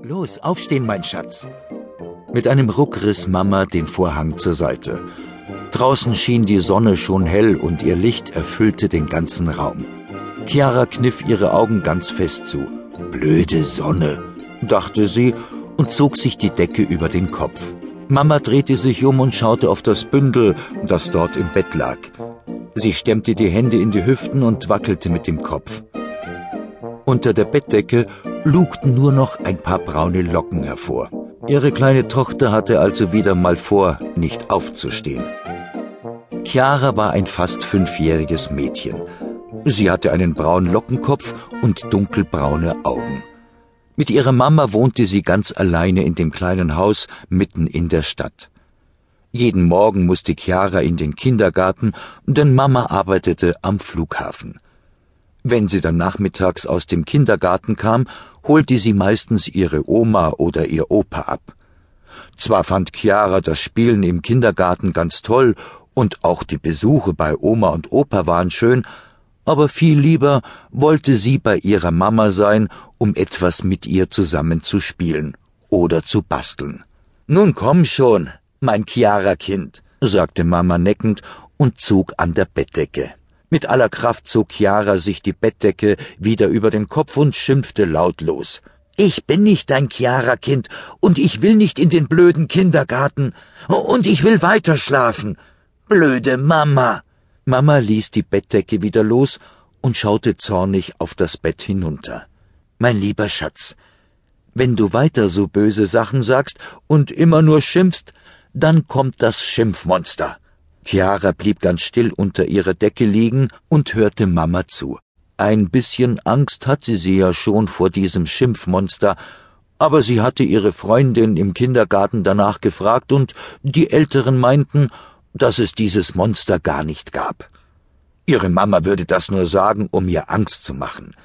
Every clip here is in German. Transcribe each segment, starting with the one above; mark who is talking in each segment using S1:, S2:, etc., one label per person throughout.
S1: Los, aufstehen, mein Schatz. Mit einem Ruck riss Mama den Vorhang zur Seite. Draußen schien die Sonne schon hell und ihr Licht erfüllte den ganzen Raum. Chiara kniff ihre Augen ganz fest zu. Blöde Sonne, dachte sie und zog sich die Decke über den Kopf. Mama drehte sich um und schaute auf das Bündel, das dort im Bett lag. Sie stemmte die Hände in die Hüften und wackelte mit dem Kopf. Unter der Bettdecke lugten nur noch ein paar braune Locken hervor. Ihre kleine Tochter hatte also wieder mal vor, nicht aufzustehen. Chiara war ein fast fünfjähriges Mädchen. Sie hatte einen braunen Lockenkopf und dunkelbraune Augen. Mit ihrer Mama wohnte sie ganz alleine in dem kleinen Haus mitten in der Stadt. Jeden Morgen musste Chiara in den Kindergarten, denn Mama arbeitete am Flughafen. Wenn sie dann nachmittags aus dem Kindergarten kam, holte sie meistens ihre Oma oder ihr Opa ab. Zwar fand Chiara das Spielen im Kindergarten ganz toll und auch die Besuche bei Oma und Opa waren schön, aber viel lieber wollte sie bei ihrer Mama sein, um etwas mit ihr zusammen zu spielen oder zu basteln. Nun komm schon, mein Chiara-Kind, sagte Mama neckend und zog an der Bettdecke. Mit aller Kraft zog Chiara sich die Bettdecke wieder über den Kopf und schimpfte lautlos. Ich bin nicht dein Chiara-Kind und ich will nicht in den blöden Kindergarten und ich will weiter schlafen. Blöde Mama. Mama ließ die Bettdecke wieder los und schaute zornig auf das Bett hinunter. Mein lieber Schatz, wenn du weiter so böse Sachen sagst und immer nur schimpfst, dann kommt das Schimpfmonster. Chiara blieb ganz still unter ihrer Decke liegen und hörte Mama zu. Ein bisschen Angst hatte sie ja schon vor diesem Schimpfmonster, aber sie hatte ihre Freundin im Kindergarten danach gefragt und die Älteren meinten, dass es dieses Monster gar nicht gab. Ihre Mama würde das nur sagen, um ihr Angst zu machen.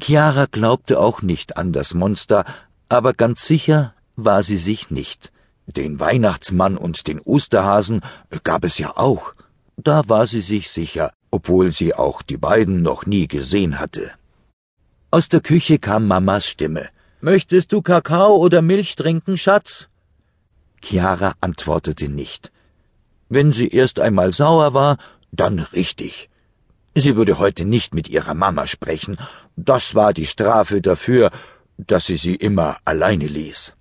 S1: Chiara glaubte auch nicht an das Monster, aber ganz sicher war sie sich nicht. Den Weihnachtsmann und den Osterhasen gab es ja auch. Da war sie sich sicher, obwohl sie auch die beiden noch nie gesehen hatte. Aus der Küche kam Mamas Stimme. Möchtest du Kakao oder Milch trinken, Schatz? Chiara antwortete nicht. Wenn sie erst einmal sauer war, dann richtig. Sie würde heute nicht mit ihrer Mama sprechen, das war die Strafe dafür, dass sie sie immer alleine ließ.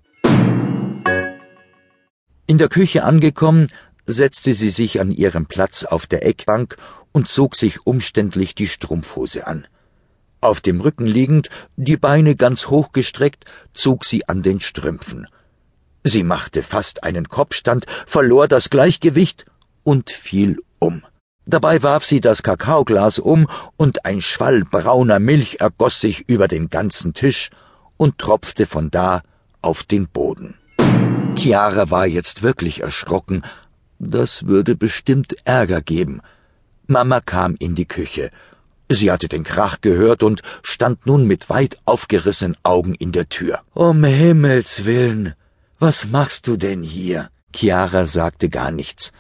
S1: In der Küche angekommen, setzte sie sich an ihren Platz auf der Eckbank und zog sich umständlich die Strumpfhose an. Auf dem Rücken liegend, die Beine ganz hochgestreckt, zog sie an den Strümpfen. Sie machte fast einen Kopfstand, verlor das Gleichgewicht und fiel um. Dabei warf sie das Kakaoglas um, und ein Schwall brauner Milch ergoss sich über den ganzen Tisch und tropfte von da auf den Boden. Chiara war jetzt wirklich erschrocken. Das würde bestimmt Ärger geben. Mama kam in die Küche. Sie hatte den Krach gehört und stand nun mit weit aufgerissenen Augen in der Tür. Um Himmels willen, was machst du denn hier? Chiara sagte gar nichts,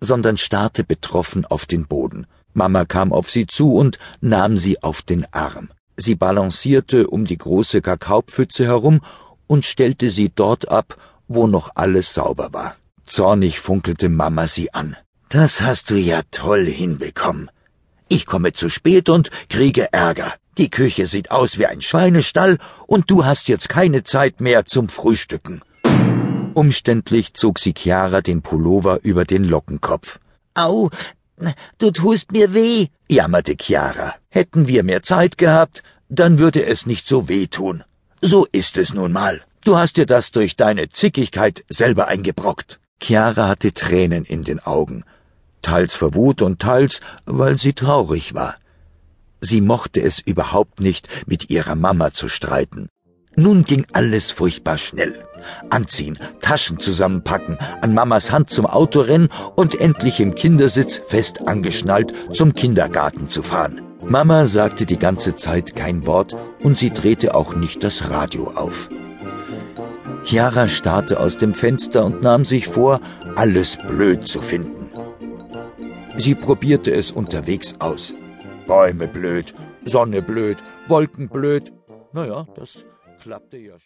S1: sondern starrte betroffen auf den Boden. Mama kam auf sie zu und nahm sie auf den Arm. Sie balancierte um die große Kakaopfütze herum und stellte sie dort ab, wo noch alles sauber war. Zornig funkelte Mama sie an. Das hast du ja toll hinbekommen. Ich komme zu spät und kriege Ärger. Die Küche sieht aus wie ein Schweinestall und du hast jetzt keine Zeit mehr zum Frühstücken. Umständlich zog sie Chiara den Pullover über den Lockenkopf. Au, du tust mir weh, jammerte Chiara. Hätten wir mehr Zeit gehabt, dann würde es nicht so weh tun. So ist es nun mal. Du hast dir das durch deine Zickigkeit selber eingebrockt. Chiara hatte Tränen in den Augen, teils vor Wut und teils, weil sie traurig war. Sie mochte es überhaupt nicht, mit ihrer Mama zu streiten. Nun ging alles furchtbar schnell. Anziehen, Taschen zusammenpacken, an Mamas Hand zum Auto rennen und endlich im Kindersitz fest angeschnallt zum Kindergarten zu fahren. Mama sagte die ganze Zeit kein Wort und sie drehte auch nicht das Radio auf. Chiara starrte aus dem Fenster und nahm sich vor, alles blöd zu finden. Sie probierte es unterwegs aus. Bäume blöd, Sonne blöd, Wolken blöd. Naja, das klappte ja.